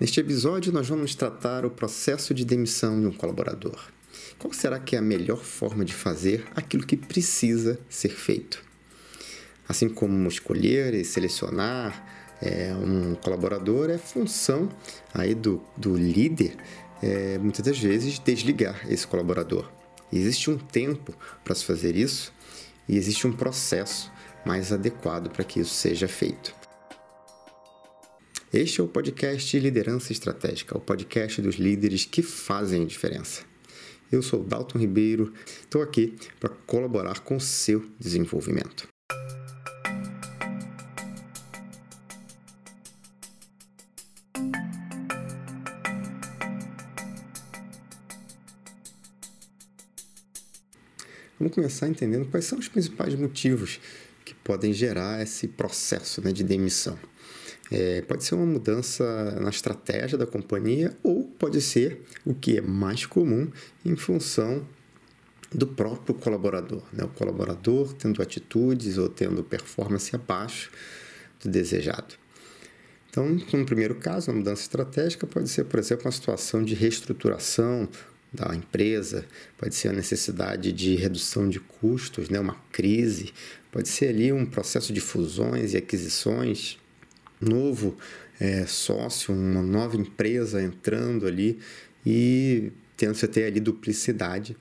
Neste episódio, nós vamos tratar o processo de demissão de um colaborador. Qual será que é a melhor forma de fazer aquilo que precisa ser feito? Assim como escolher e selecionar é, um colaborador é função aí do, do líder, é, muitas das vezes, desligar esse colaborador. existe um tempo para se fazer isso e existe um processo mais adequado para que isso seja feito. Este é o podcast Liderança Estratégica, o podcast dos líderes que fazem a diferença. Eu sou Dalton Ribeiro, estou aqui para colaborar com o seu desenvolvimento. Vamos começar entendendo quais são os principais motivos que podem gerar esse processo né, de demissão. É, pode ser uma mudança na estratégia da companhia ou pode ser o que é mais comum em função do próprio colaborador. Né? O colaborador tendo atitudes ou tendo performance abaixo do desejado. Então, no primeiro caso, uma mudança estratégica pode ser, por exemplo, uma situação de reestruturação da empresa, pode ser a necessidade de redução de custos, né? uma crise, pode ser ali um processo de fusões e aquisições novo é, sócio, uma nova empresa entrando ali e tendo você ter ali duplicidade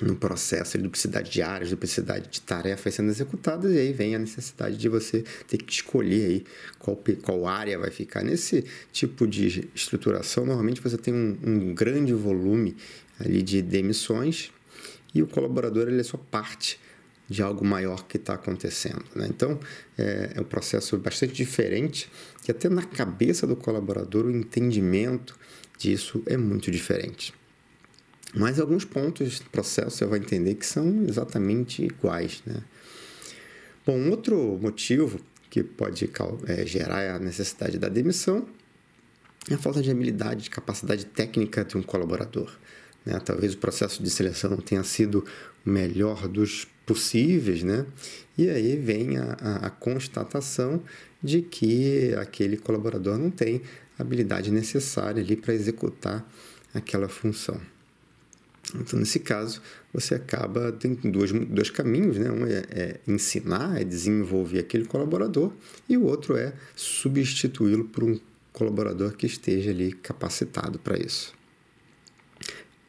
no processo, ali, duplicidade de áreas, duplicidade de tarefas sendo executadas, e aí vem a necessidade de você ter que escolher aí qual, qual área vai ficar. Nesse tipo de estruturação, normalmente você tem um, um grande volume ali de demissões e o colaborador ele é só parte de algo maior que está acontecendo. Né? Então, é, é um processo bastante diferente, que até na cabeça do colaborador o entendimento disso é muito diferente. Mas alguns pontos do processo você vai entender que são exatamente iguais. Né? Bom, outro motivo que pode é, gerar a necessidade da demissão é a falta de habilidade, de capacidade técnica de um colaborador. Né? Talvez o processo de seleção não tenha sido o melhor dos possíveis, né? E aí vem a, a, a constatação de que aquele colaborador não tem a habilidade necessária ali para executar aquela função. Então, nesse caso, você acaba tem dois, dois caminhos, né? Um é, é ensinar, é desenvolver aquele colaborador, e o outro é substituí-lo por um colaborador que esteja ali capacitado para isso.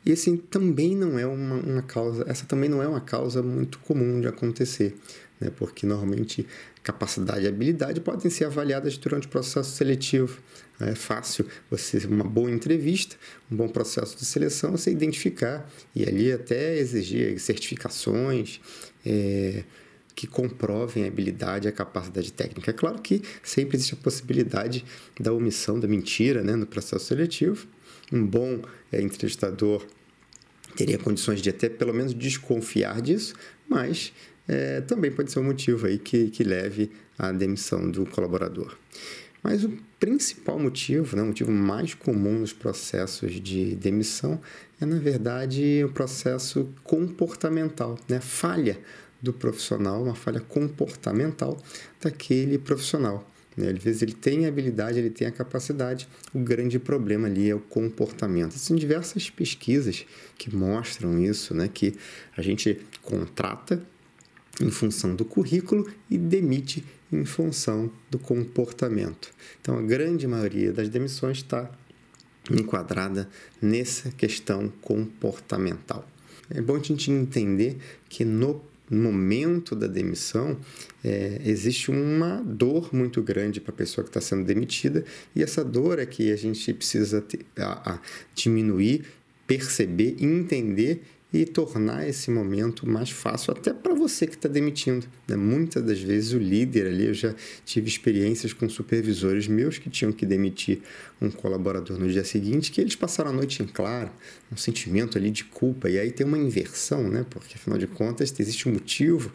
E assim, também não é uma, uma causa, essa também não é uma causa muito comum de acontecer, né? porque normalmente capacidade e habilidade podem ser avaliadas durante o processo seletivo. É fácil você, uma boa entrevista, um bom processo de seleção, você identificar e ali até exigir certificações. É, que comprovem a habilidade e a capacidade técnica. É claro que sempre existe a possibilidade da omissão, da mentira né, no processo seletivo, um bom é, entrevistador teria condições de até pelo menos desconfiar disso, mas é, também pode ser um motivo aí que, que leve à demissão do colaborador. Mas o principal motivo, né, o motivo mais comum nos processos de demissão é, na verdade, o processo comportamental, né? falha do profissional, uma falha comportamental daquele profissional. Né? Às vezes ele tem a habilidade, ele tem a capacidade, o grande problema ali é o comportamento. São diversas pesquisas que mostram isso, né? que a gente contrata em função do currículo e demite em função do comportamento. Então, a grande maioria das demissões está enquadrada nessa questão comportamental. É bom a gente entender que no momento da demissão, é, existe uma dor muito grande para a pessoa que está sendo demitida, e essa dor é que a gente precisa ter, a, a diminuir, perceber, entender e tornar esse momento mais fácil até para você que está demitindo. Né? Muitas das vezes o líder ali, eu já tive experiências com supervisores meus que tinham que demitir um colaborador no dia seguinte, que eles passaram a noite em claro, um sentimento ali de culpa, e aí tem uma inversão, né? porque afinal de contas existe um motivo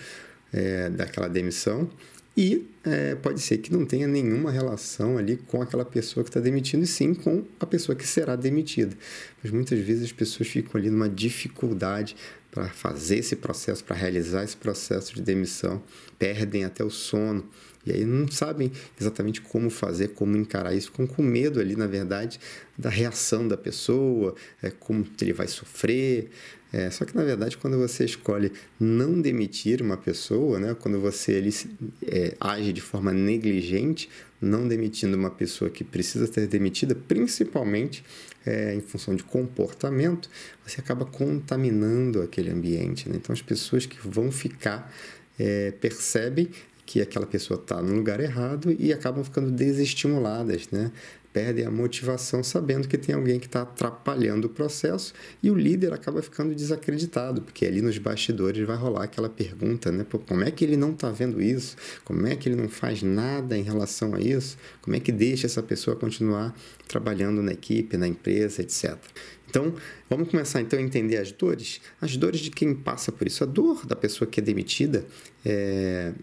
é, daquela demissão e é, pode ser que não tenha nenhuma relação ali com aquela pessoa que está demitindo, e sim com a pessoa que será demitida. Mas muitas vezes as pessoas ficam ali numa dificuldade para fazer esse processo, para realizar esse processo de demissão, perdem até o sono E aí não sabem exatamente como fazer, como encarar isso, ficam com medo ali, na verdade, da reação da pessoa, é, como ele vai sofrer. É, só que, na verdade, quando você escolhe não demitir uma pessoa, né, quando você ele, é, age de forma negligente, não demitindo uma pessoa que precisa ser demitida, principalmente é, em função de comportamento, você acaba contaminando aquele ambiente. Né? Então, as pessoas que vão ficar é, percebem que aquela pessoa está no lugar errado e acabam ficando desestimuladas, né? perdem a motivação sabendo que tem alguém que está atrapalhando o processo e o líder acaba ficando desacreditado, porque ali nos bastidores vai rolar aquela pergunta, né? Pô, como é que ele não está vendo isso? Como é que ele não faz nada em relação a isso? Como é que deixa essa pessoa continuar trabalhando na equipe, na empresa, etc. Então, vamos começar então a entender as dores, as dores de quem passa por isso. A dor da pessoa que é demitida é,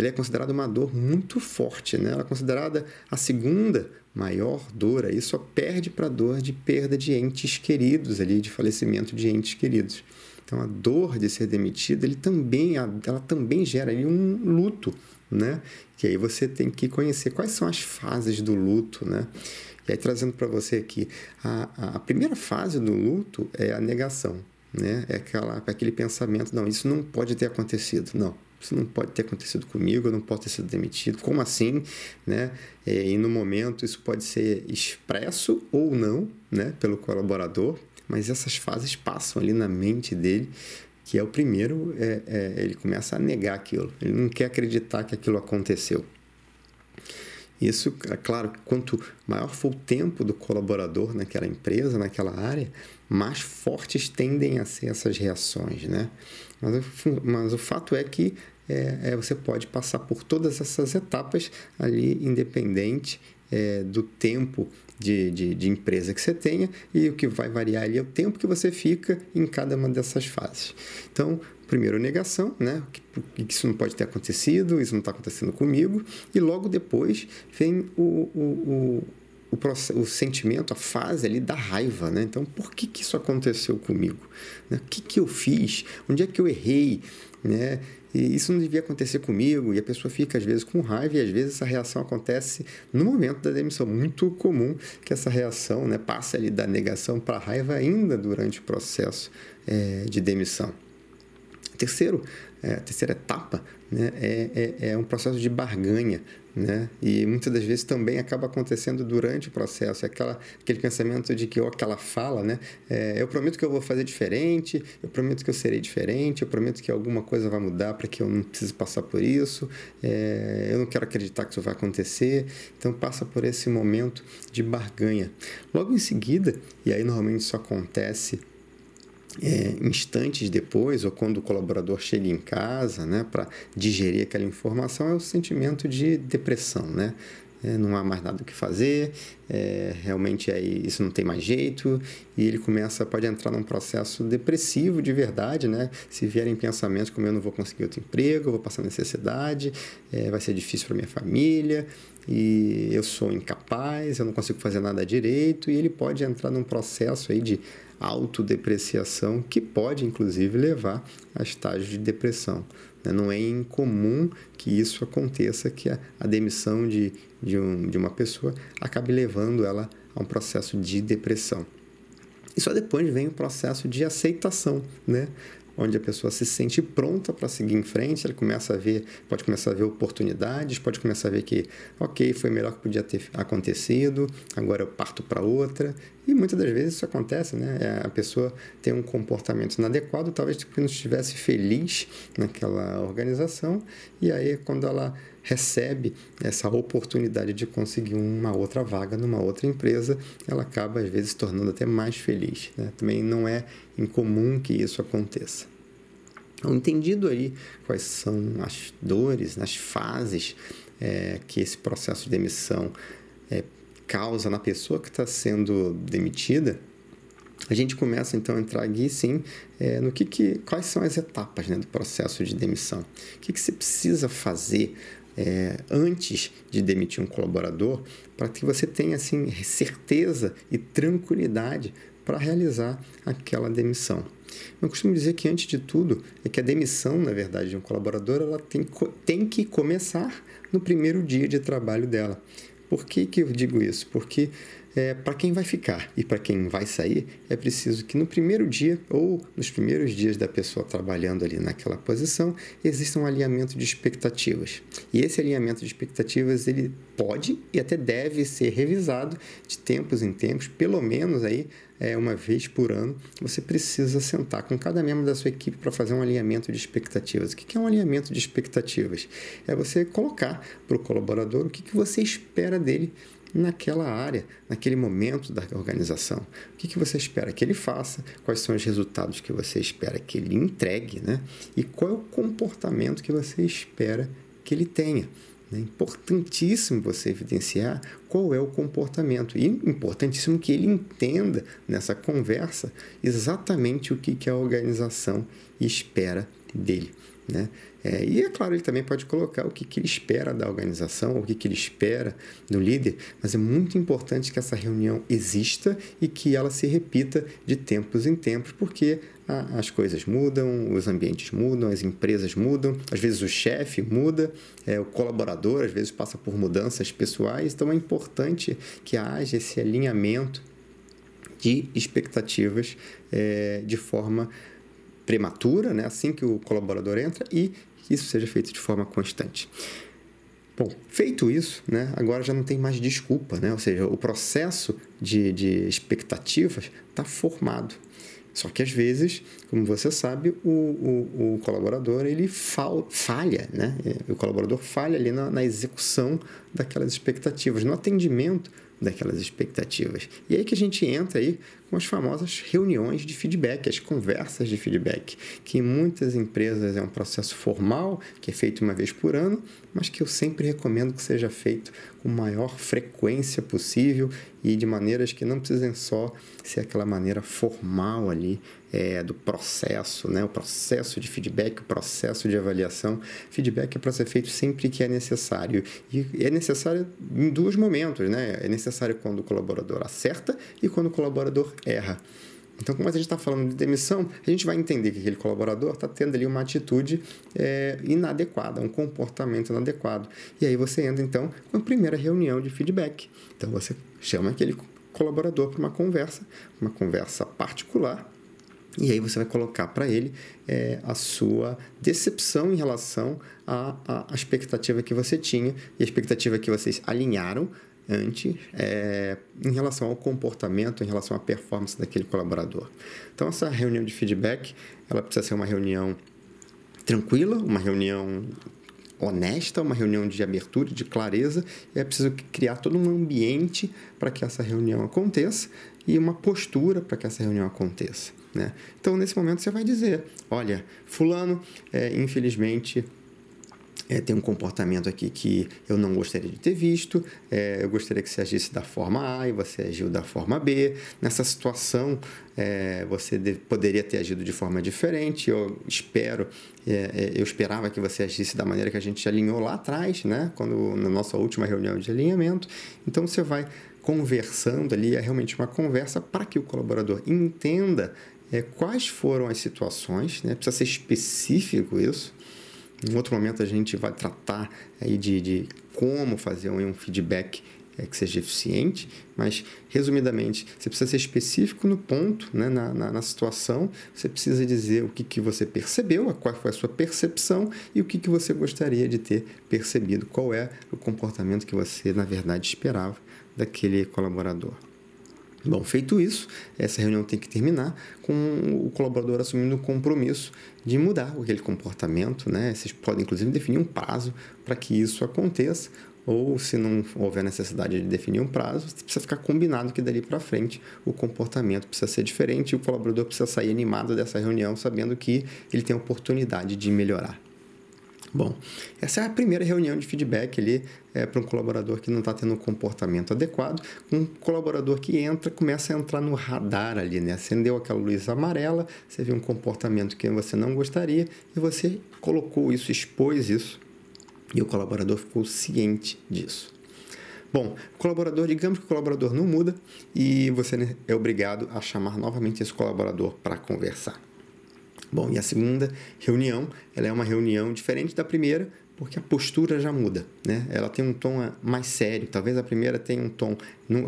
ela é considerada uma dor muito forte, né? Ela é considerada a segunda maior dor, aí só perde para a dor de perda de entes queridos ali, de falecimento de entes queridos. Então a dor de ser demitido, ele também, ela também gera ali um luto, né? Que aí você tem que conhecer quais são as fases do luto, né? E aí trazendo para você aqui, a, a primeira fase do luto é a negação, né? É aquela, aquele pensamento, não, isso não pode ter acontecido, não isso não pode ter acontecido comigo, eu não posso ter sido demitido. Como assim? Né? É, e no momento isso pode ser expresso ou não né, pelo colaborador, mas essas fases passam ali na mente dele, que é o primeiro, é, é, ele começa a negar aquilo, ele não quer acreditar que aquilo aconteceu. Isso, é claro, quanto maior for o tempo do colaborador naquela empresa, naquela área, mais fortes tendem a ser essas reações, né? Mas, mas o fato é que é, é, você pode passar por todas essas etapas ali, independente é, do tempo de, de, de, empresa que você tenha, e o que vai variar ali é o tempo que você fica em cada uma dessas fases. Então, primeiro, negação, né? Que, que isso não pode ter acontecido, isso não está acontecendo comigo, e logo depois vem o, o, o, o, o, sentimento, a fase ali da raiva, né? Então, por que, que isso aconteceu comigo? Né? O que, que eu fiz? Onde é que eu errei? Né? E isso não devia acontecer comigo, e a pessoa fica às vezes com raiva, e às vezes essa reação acontece no momento da demissão. Muito comum que essa reação né, passe ali da negação para a raiva ainda durante o processo é, de demissão. Terceiro, é, a terceira etapa né, é, é, é um processo de barganha, né? E muitas das vezes também acaba acontecendo durante o processo, aquela, aquele pensamento de que, ou aquela fala, né? É, eu prometo que eu vou fazer diferente, eu prometo que eu serei diferente, eu prometo que alguma coisa vai mudar para que eu não precise passar por isso, é, eu não quero acreditar que isso vai acontecer. Então passa por esse momento de barganha. Logo em seguida, e aí normalmente isso acontece é, instantes depois, ou quando o colaborador chega em casa né, para digerir aquela informação, é o sentimento de depressão. Né? É, não há mais nada o que fazer, é, realmente aí isso não tem mais jeito, e ele começa, pode entrar num processo depressivo de verdade, né? Se vierem pensamentos como eu não vou conseguir outro emprego, vou passar necessidade, é, vai ser difícil para minha família, e eu sou incapaz, eu não consigo fazer nada direito, e ele pode entrar num processo aí de autodepreciação que pode inclusive levar a estágio de depressão. Né? Não é incomum que isso aconteça, que a demissão de, de, um, de uma pessoa acabe levando ela a um processo de depressão. E só depois vem o processo de aceitação, né? Onde a pessoa se sente pronta para seguir em frente, ela começa a ver, pode começar a ver oportunidades, pode começar a ver que, ok, foi melhor que podia ter acontecido, agora eu parto para outra. E muitas das vezes isso acontece, né? É, a pessoa tem um comportamento inadequado, talvez porque não estivesse feliz naquela organização, e aí quando ela recebe essa oportunidade de conseguir uma outra vaga numa outra empresa, ela acaba às vezes tornando até mais feliz. Né? Também não é incomum que isso aconteça. Então, entendido aí quais são as dores, as fases é, que esse processo de demissão é, causa na pessoa que está sendo demitida, a gente começa então a entrar aqui sim é, no que, que quais são as etapas né, do processo de demissão. O que, que você precisa fazer é, antes de demitir um colaborador para que você tenha assim certeza e tranquilidade para realizar aquela demissão. Eu costumo dizer que, antes de tudo, é que a demissão, na verdade, de um colaborador, ela tem, tem que começar no primeiro dia de trabalho dela. Por que, que eu digo isso? Porque é, para quem vai ficar e para quem vai sair, é preciso que no primeiro dia ou nos primeiros dias da pessoa trabalhando ali naquela posição, exista um alinhamento de expectativas. E esse alinhamento de expectativas, ele pode e até deve ser revisado de tempos em tempos, pelo menos aí é, uma vez por ano, você precisa sentar com cada membro da sua equipe para fazer um alinhamento de expectativas. O que é um alinhamento de expectativas? É você colocar para o colaborador o que, você espera dele naquela área, naquele momento da organização. O que, que você espera que ele faça? Quais são os resultados que você espera que ele entregue? Né? E qual é o comportamento que você espera que ele tenha? É importantíssimo você evidenciar qual é o comportamento e importantíssimo que ele entenda nessa conversa exatamente o que, que a organização espera dele. Né? É, e é claro, ele também pode colocar o que, que ele espera da organização, o que, que ele espera do líder, mas é muito importante que essa reunião exista e que ela se repita de tempos em tempos, porque a, as coisas mudam, os ambientes mudam, as empresas mudam, às vezes o chefe muda, é, o colaborador às vezes passa por mudanças pessoais, então é importante que haja esse alinhamento de expectativas é, de forma prematura, né, assim que o colaborador entra, e isso seja feito de forma constante. Bom, feito isso, né, agora já não tem mais desculpa, né? ou seja, o processo de, de expectativas está formado. Só que às vezes, como você sabe, o, o, o colaborador ele fal, falha, né? o colaborador falha ali na, na execução daquelas expectativas, no atendimento daquelas expectativas. E aí que a gente entra aí com as famosas reuniões de feedback, as conversas de feedback, que em muitas empresas é um processo formal, que é feito uma vez por ano, mas que eu sempre recomendo que seja feito com maior frequência possível e de maneiras que não precisem só ser aquela maneira formal ali é, do processo, né? o processo de feedback, o processo de avaliação. Feedback é para ser feito sempre que é necessário. E é necessário em dois momentos. Né? É necessário quando o colaborador acerta e quando o colaborador erra. Então, como a gente está falando de demissão, a gente vai entender que aquele colaborador está tendo ali uma atitude é, inadequada, um comportamento inadequado. E aí você entra, então, com a primeira reunião de feedback. Então, você chama aquele colaborador para uma conversa, uma conversa particular, e aí você vai colocar para ele é, a sua decepção em relação à, à, expectativa que você tinha e a expectativa que vocês alinharam antes é, em relação ao comportamento, em relação à performance daquele colaborador. Então essa reunião de feedback, ela precisa ser uma reunião tranquila, uma reunião honesta, uma reunião de abertura, de clareza, e é preciso criar todo um ambiente para que essa reunião aconteça e uma postura para que essa reunião aconteça. Né? Então, nesse momento, você vai dizer: olha, Fulano, é, infelizmente. É, tem um comportamento aqui que eu não gostaria de ter visto, é, eu gostaria que você agisse da forma A e você agiu da forma B. Nessa situação, é, você deve, poderia ter agido de forma diferente. Eu espero, é, é, eu esperava que você agisse da maneira que a gente alinhou lá atrás, né? Quando, na nossa última reunião de alinhamento. Então, você vai conversando ali, é realmente uma conversa para que o colaborador entenda é, quais foram as situações, né? precisa ser específico isso. Em outro momento a gente vai tratar aí de, de como fazer um, um feedback é, que seja eficiente, mas resumidamente, você precisa ser específico no ponto, né, na, na, na, situação, você precisa dizer o que, que você percebeu, qual foi a sua percepção e o que, que você gostaria de ter percebido, qual é o comportamento que você, na verdade, esperava daquele colaborador. Bom, feito isso, essa reunião tem que terminar com o colaborador assumindo o compromisso de mudar aquele comportamento, né? Vocês podem inclusive definir um prazo para que isso aconteça, ou se não houver necessidade de definir um prazo, precisa ficar combinado que dali para frente o comportamento precisa ser diferente e o colaborador precisa sair animado dessa reunião sabendo que ele tem a oportunidade de melhorar. Bom, essa é a primeira reunião de feedback ali é, para um colaborador que não está tendo um comportamento adequado. Um colaborador que entra, começa a entrar no radar ali, né? Acendeu aquela luz amarela, você viu um comportamento que você não gostaria e você colocou isso, expôs isso e o colaborador ficou ciente disso. Bom, colaborador, digamos que o colaborador não muda e você é obrigado a chamar novamente esse colaborador para conversar. Bom, e a segunda reunião, ela é uma reunião diferente da primeira, porque a postura já muda, né? Ela tem um tom eh, mais sério. Talvez a primeira tenha um tom,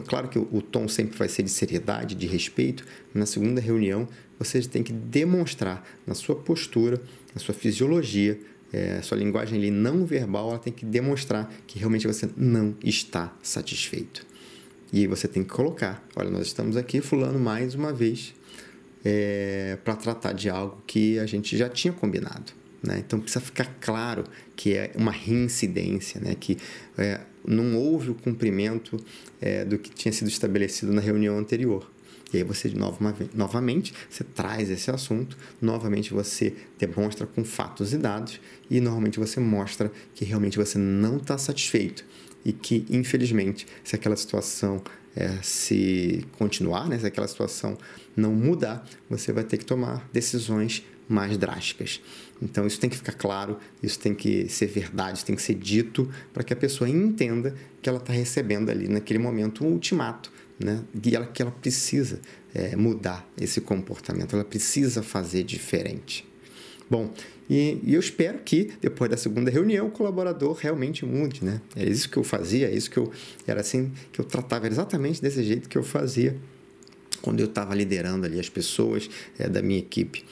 claro que o, o tom sempre vai ser de seriedade, de respeito. Na segunda reunião, você tem que demonstrar na sua postura, na sua fisiologia, é, sua linguagem ali não verbal, ela tem que demonstrar que realmente você não está satisfeito. E você tem que colocar, olha, nós estamos aqui, fulano, mais uma vez, é, para tratar de algo que a gente já tinha combinado. Né? Então precisa ficar claro que é uma reincidência, né? que é, não houve o cumprimento é, do que tinha sido estabelecido na reunião anterior. E aí você, novamente, você traz esse assunto, novamente você demonstra com fatos e dados e normalmente você mostra que realmente você não está satisfeito e que, infelizmente, se aquela situação é, se continuar, né, se aquela situação não mudar, você vai ter que tomar decisões mais drásticas. Então isso tem que ficar claro, isso tem que ser verdade, isso tem que ser dito para que a pessoa entenda que ela está recebendo ali naquele momento um ultimato, né? E ela, que ela precisa é, mudar esse comportamento, ela precisa fazer diferente. Bom, e, e, eu espero que depois da segunda reunião o colaborador realmente mude, né? É isso que eu fazia, é isso que eu era assim que eu tratava exatamente desse jeito que eu fazia quando eu estava liderando ali as pessoas é, da minha equipe.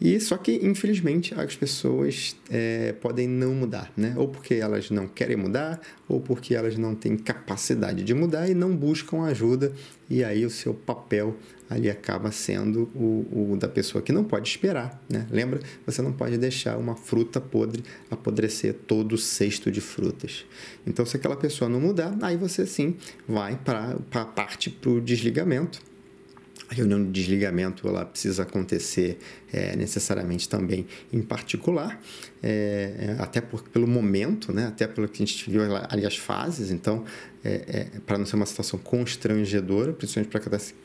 E só que, infelizmente, as pessoas é, podem não mudar, né? Ou porque elas não querem mudar, ou porque elas não têm capacidade de mudar e não buscam ajuda, e aí o seu papel ali acaba sendo o, o da pessoa que não pode esperar, né? Lembra? Você não pode deixar uma fruta podre apodrecer todo o cesto de frutas. Então, se aquela pessoa não mudar, aí você sim vai para a parte para o desligamento a reunião de desligamento ela precisa acontecer é, necessariamente também em particular, é, é até por, pelo momento, né? até pelo que a gente viu ali as fases, então, é, é para não ser uma situação constrangedora, principalmente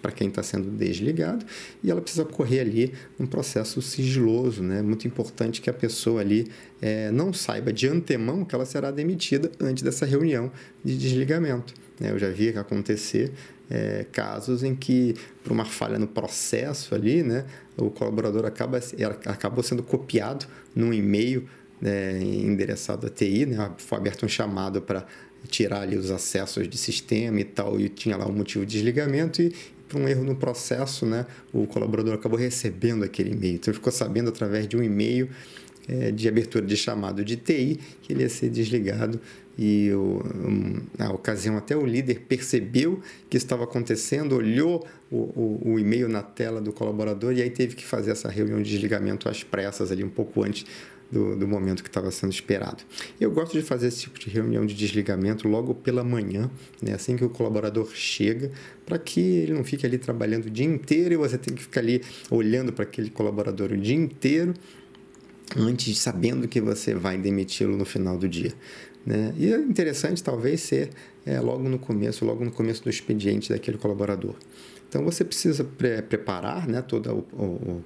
para quem está sendo desligado, e ela precisa ocorrer ali um processo sigiloso, né? muito importante que a pessoa ali é, não saiba de antemão que ela será demitida antes dessa reunião de desligamento. Né? Eu já vi acontecer é, casos em que, por uma falha no processo ali, né, o colaborador acaba, acabou sendo copiado num e-mail né, endereçado à TI, né, foi aberto um chamado para tirar ali os acessos de sistema e tal, e tinha lá um motivo de desligamento e por um erro no processo, né, o colaborador acabou recebendo aquele e-mail. Então, ele ficou sabendo através de um e-mail é, de abertura de chamado de TI que ele ia ser desligado e o, na ocasião até o líder percebeu que estava acontecendo, olhou o, o, o, e-mail na tela do colaborador e aí teve que fazer essa reunião de desligamento às pressas ali um pouco antes do, do momento que estava sendo esperado. Eu gosto de fazer esse tipo de reunião de desligamento logo pela manhã, né, assim que o colaborador chega, para que ele não fique ali trabalhando o dia inteiro e você tem que ficar ali olhando para aquele colaborador o dia inteiro antes sabendo que você vai demiti-lo no final do dia. Né? E é interessante, talvez, ser é, logo no começo, logo no começo do expediente daquele colaborador. Então, você precisa pre preparar né, toda o, o,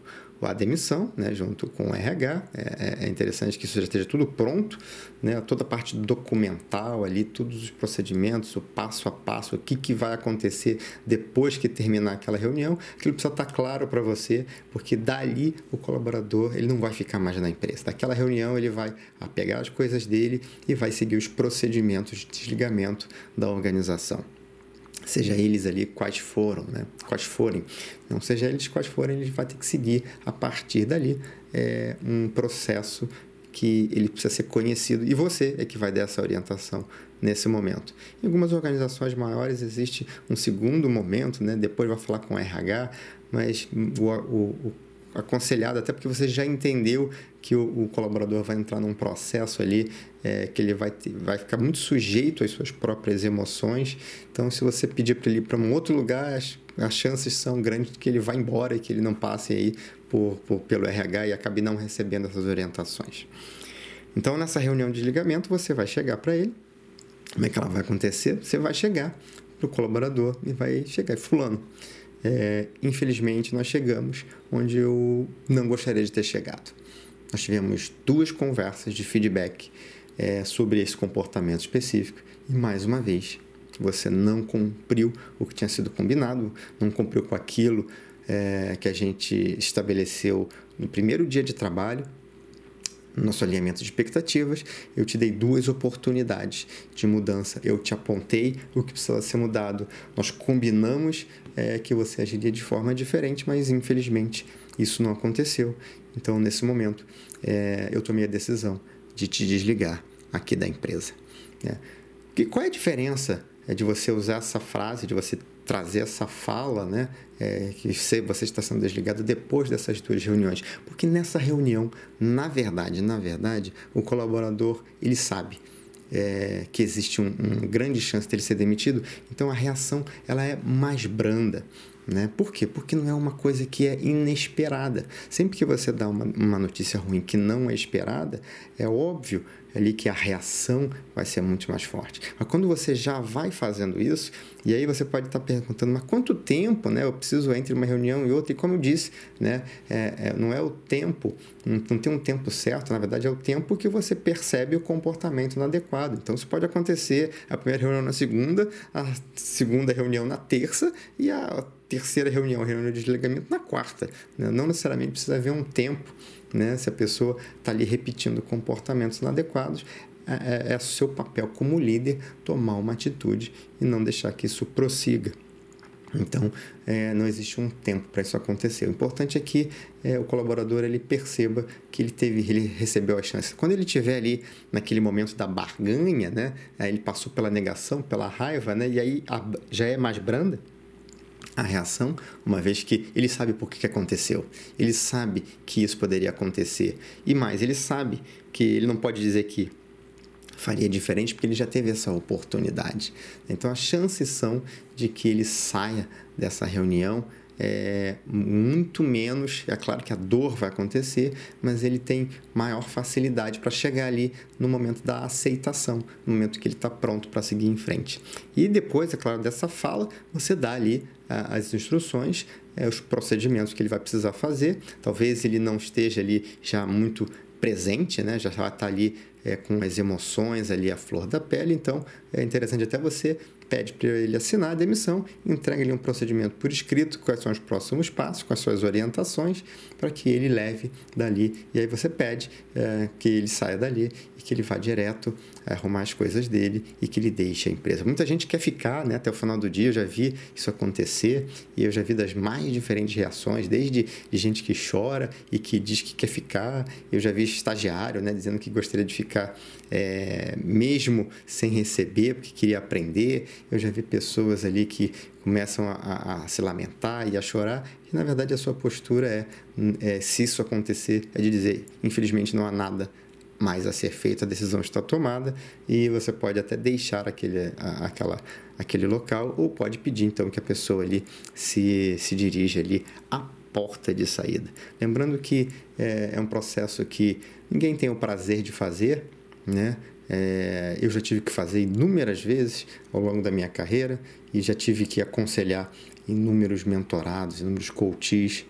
a demissão, né, junto com o RH. É, é, interessante que isso já esteja tudo pronto, né, toda a parte documental ali, todos os procedimentos, o passo a passo, o que, que vai acontecer depois que terminar aquela reunião. Aquilo precisa estar claro para você, porque dali o colaborador ele não vai ficar mais na empresa. Daquela reunião ele vai pegar as coisas dele e vai seguir os procedimentos de desligamento da organização seja eles ali quais foram, né? quais forem. Não seja eles quais forem, ele vai ter que seguir a partir dali é, um processo que ele precisa ser conhecido e você é que vai dar essa orientação nesse momento. Em algumas organizações maiores existe um segundo momento, né? depois vai falar com o RH, mas o, o, o aconselhado, até porque você já entendeu que o, o colaborador vai entrar num processo ali é, que ele vai, ter, vai ficar muito sujeito às suas próprias emoções. Então, se você pedir para ele ir para um outro lugar, as, as chances são grandes de que ele vá embora e que ele não passe aí por, por, pelo RH e acabe não recebendo essas orientações. Então, nessa reunião de ligamento, você vai chegar para ele. Como é que ela vai acontecer? Você vai chegar para o colaborador e vai chegar, fulano, é, infelizmente, nós chegamos onde eu não gostaria de ter chegado. Nós tivemos duas conversas de feedback é, sobre esse comportamento específico e, mais uma vez, você não cumpriu o que tinha sido combinado, não cumpriu com aquilo é, que a gente estabeleceu no primeiro dia de trabalho, nosso alinhamento de expectativas, eu te dei duas oportunidades de mudança. Eu te apontei o que precisava ser mudado. Nós combinamos é, que você agiria de forma diferente, mas infelizmente isso não aconteceu. Então, nesse momento, é, eu tomei a decisão de te desligar aqui da empresa. Né? qual é a diferença é, de você usar essa frase, de você trazer essa fala, né? É, que você, está sendo desligado depois dessas duas reuniões. Porque nessa reunião, na verdade, na verdade, o colaborador, ele sabe é, que existe um, uma grande chance dele ser demitido, então a reação ela é mais branda. Né? Por quê? Porque não é uma coisa que é inesperada. Sempre que você dá uma, uma notícia ruim que não é esperada, é óbvio ali que a reação vai ser muito mais forte. Mas quando você já vai fazendo isso, e aí você pode estar perguntando, mas quanto tempo né, eu preciso entre uma reunião e outra? E como eu disse, né, é, é, não é o tempo, não, não tem um tempo certo, na verdade é o tempo que você percebe o comportamento inadequado. Então isso pode acontecer a primeira reunião na segunda, a segunda reunião na terça e a terceira reunião, reunião de desligamento na quarta. Né? Não necessariamente precisa haver um tempo né? Se a pessoa está ali repetindo comportamentos inadequados, é, é, é seu papel como líder tomar uma atitude e não deixar que isso prossiga. Então, é, não existe um tempo para isso acontecer. O importante é que é, o colaborador ele perceba que ele teve, ele recebeu a chance. Quando ele estiver ali naquele momento da barganha, né, ele passou pela negação, pela raiva, né, e aí a, já é mais branda, a reação, uma vez que ele sabe por que, aconteceu, ele sabe que isso poderia acontecer e mais, ele sabe que ele não pode dizer que faria diferente porque ele já teve essa oportunidade. Então, as chances são de que ele saia dessa reunião é, muito menos. É claro que a dor vai acontecer, mas ele tem maior facilidade para chegar ali no momento da aceitação, no momento que ele está pronto para seguir em frente. E depois, é claro, dessa fala, você dá ali as instruções, é, os procedimentos que ele vai precisar fazer. Talvez ele não esteja ali já muito presente, né? já está ali é, com as emoções ali à flor da pele, então é interessante até você pede para ele assinar a demissão, entrega lhe um procedimento por escrito, quais são os próximos passos, com as suas orientações, para que ele leve dali. E aí você pede é, que ele saia dali e que ele vá direto é, arrumar as coisas dele e que ele deixe a empresa. Muita gente quer ficar né, até o final do dia, eu já vi isso acontecer e eu já vi das mais diferentes reações, desde de gente que chora e que diz que quer ficar, eu já vi estagiário né, dizendo que gostaria de ficar é, mesmo sem receber, porque queria aprender. Eu já vi pessoas ali que começam a, a, a se lamentar e a chorar, e na verdade a sua postura é, é, se isso acontecer, é de dizer, infelizmente não há nada mais a ser feito, a decisão está tomada e você pode até deixar aquele, a, aquela, aquele local ou pode pedir então que a pessoa ali se, se dirija ali à porta de saída. Lembrando que é, é um processo que ninguém tem o prazer de fazer, né? É, eu já tive que fazer inúmeras vezes ao longo da minha carreira e já tive que aconselhar inúmeros mentorados, inúmeros coaches,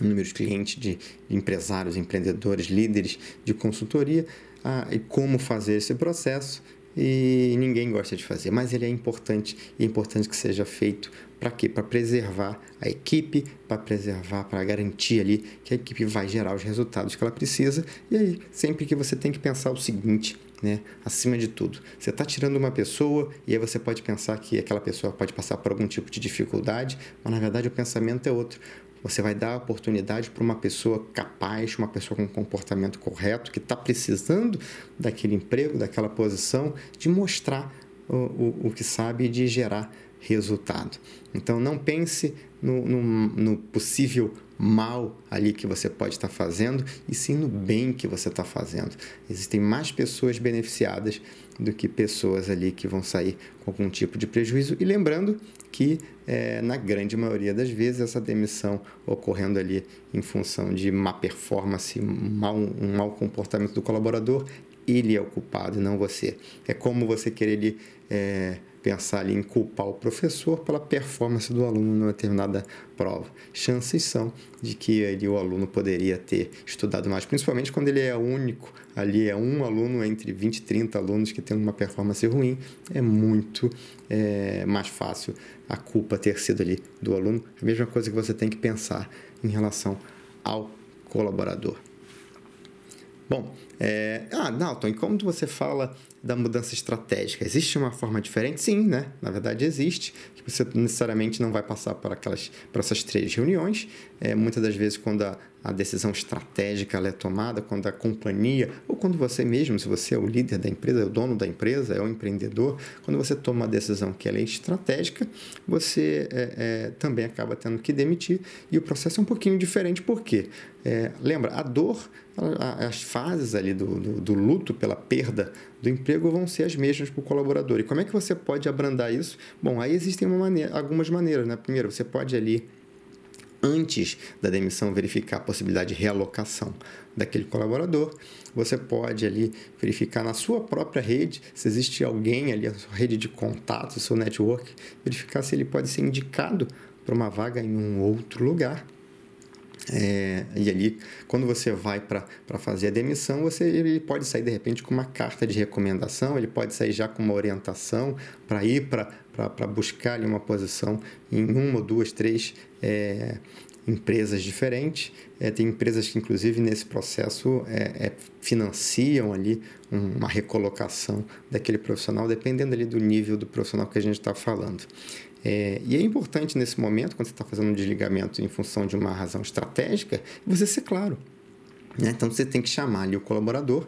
inúmeros clientes de empresários, empreendedores, líderes de consultoria a, e como fazer esse processo e ninguém gosta de fazer, mas ele é importante e é importante que seja feito para quê? Para preservar a equipe, para preservar, para garantir ali que a equipe vai gerar os resultados que ela precisa. E aí, sempre que você tem que pensar o seguinte, né? Acima de tudo, você está tirando uma pessoa e aí você pode pensar que aquela pessoa pode passar por algum tipo de dificuldade, mas na verdade o pensamento é outro. Você vai dar oportunidade para uma pessoa capaz, uma pessoa com um comportamento correto, que está precisando daquele emprego, daquela posição, de mostrar o, o, o que sabe e de gerar resultado. Então, não pense no, no, no, possível mal ali que você pode estar fazendo, e sim no bem que você está fazendo. Existem mais pessoas beneficiadas do que pessoas ali que vão sair com algum tipo de prejuízo. E lembrando que, é, na grande maioria das vezes, essa demissão ocorrendo ali em função de má performance, mal, um mau comportamento do colaborador, ele é o culpado, não você. É como você querer ele, é, pensar ali em culpar o professor pela performance do aluno numa determinada prova. Chances são de que ali o aluno poderia ter estudado mais, principalmente quando ele é único, ali é um aluno entre 20 e 30 alunos que tem uma performance ruim, é muito é, mais fácil a culpa ter sido ali do aluno. A mesma coisa que você tem que pensar em relação ao colaborador. Bom, é... ah, Dalton, e como você fala da mudança estratégica? Existe uma forma diferente? Sim, né? Na verdade existe, você necessariamente não vai passar por aquelas, por essas três reuniões. É, muitas das vezes, quando a, a decisão estratégica é tomada, quando a companhia, ou quando você mesmo, se você é o líder da empresa, é o dono da empresa, é o empreendedor, quando você toma uma decisão que é estratégica, você é, é, também acaba tendo que demitir. E o processo é um pouquinho diferente, por quê? É, lembra, a dor, as fases ali do, do, do, luto pela perda do emprego vão ser as mesmas para o colaborador. E como é que você pode abrandar isso? Bom, aí existem maneira, algumas maneiras. Né? Primeiro, você pode ali antes da demissão verificar a possibilidade de realocação daquele colaborador. Você pode ali verificar na sua própria rede se existe alguém ali, a sua rede de contatos, o seu network, verificar se ele pode ser indicado para uma vaga em um outro lugar. É, e ali, quando você vai para fazer a demissão, você ele pode sair de repente com uma carta de recomendação, ele pode sair já com uma orientação para ir para buscar ali uma posição em uma duas, três é, empresas diferentes. É, tem empresas que, inclusive, nesse processo é, é, financiam ali uma recolocação daquele profissional, dependendo ali do nível do profissional que a gente está falando. É, e é importante nesse momento, quando você está fazendo um desligamento em função de uma razão estratégica, você ser claro. Né? Então você tem que chamar ali o colaborador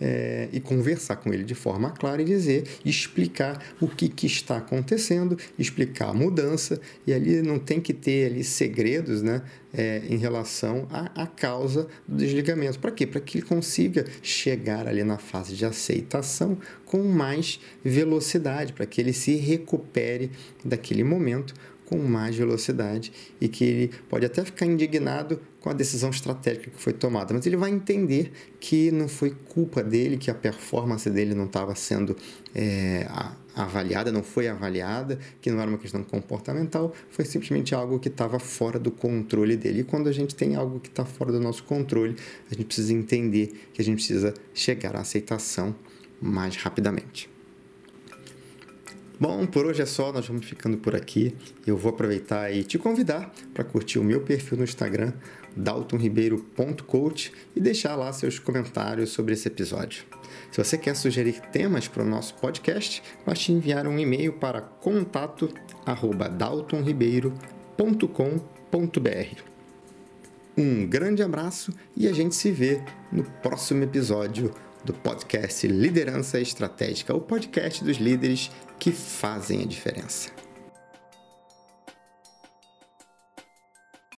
é, e conversar com ele de forma clara e dizer, explicar o que, que está acontecendo, explicar a mudança, e ali não tem que ter ali segredos né, é, em relação à, à causa do desligamento. Para quê? Para que ele consiga chegar ali na fase de aceitação com mais velocidade, para que ele se recupere daquele momento com mais velocidade e que ele pode até ficar indignado com a decisão estratégica que foi tomada, mas ele vai entender que não foi culpa dele, que a performance dele não estava sendo é, avaliada, não foi avaliada, que não era uma questão comportamental, foi simplesmente algo que estava fora do controle dele. E quando a gente tem algo que está fora do nosso controle, a gente precisa entender que a gente precisa chegar à aceitação mais rapidamente. Bom, por hoje é só, nós vamos ficando por aqui. Eu vou aproveitar e te convidar para curtir o meu perfil no Instagram, daltonribeiro.coach, e deixar lá seus comentários sobre esse episódio. Se você quer sugerir temas para o nosso podcast, basta enviar um e-mail para contato@daltonribeiro.com.br. Um grande abraço e a gente se vê no próximo episódio do podcast Liderança Estratégica, o podcast dos líderes que fazem a diferença.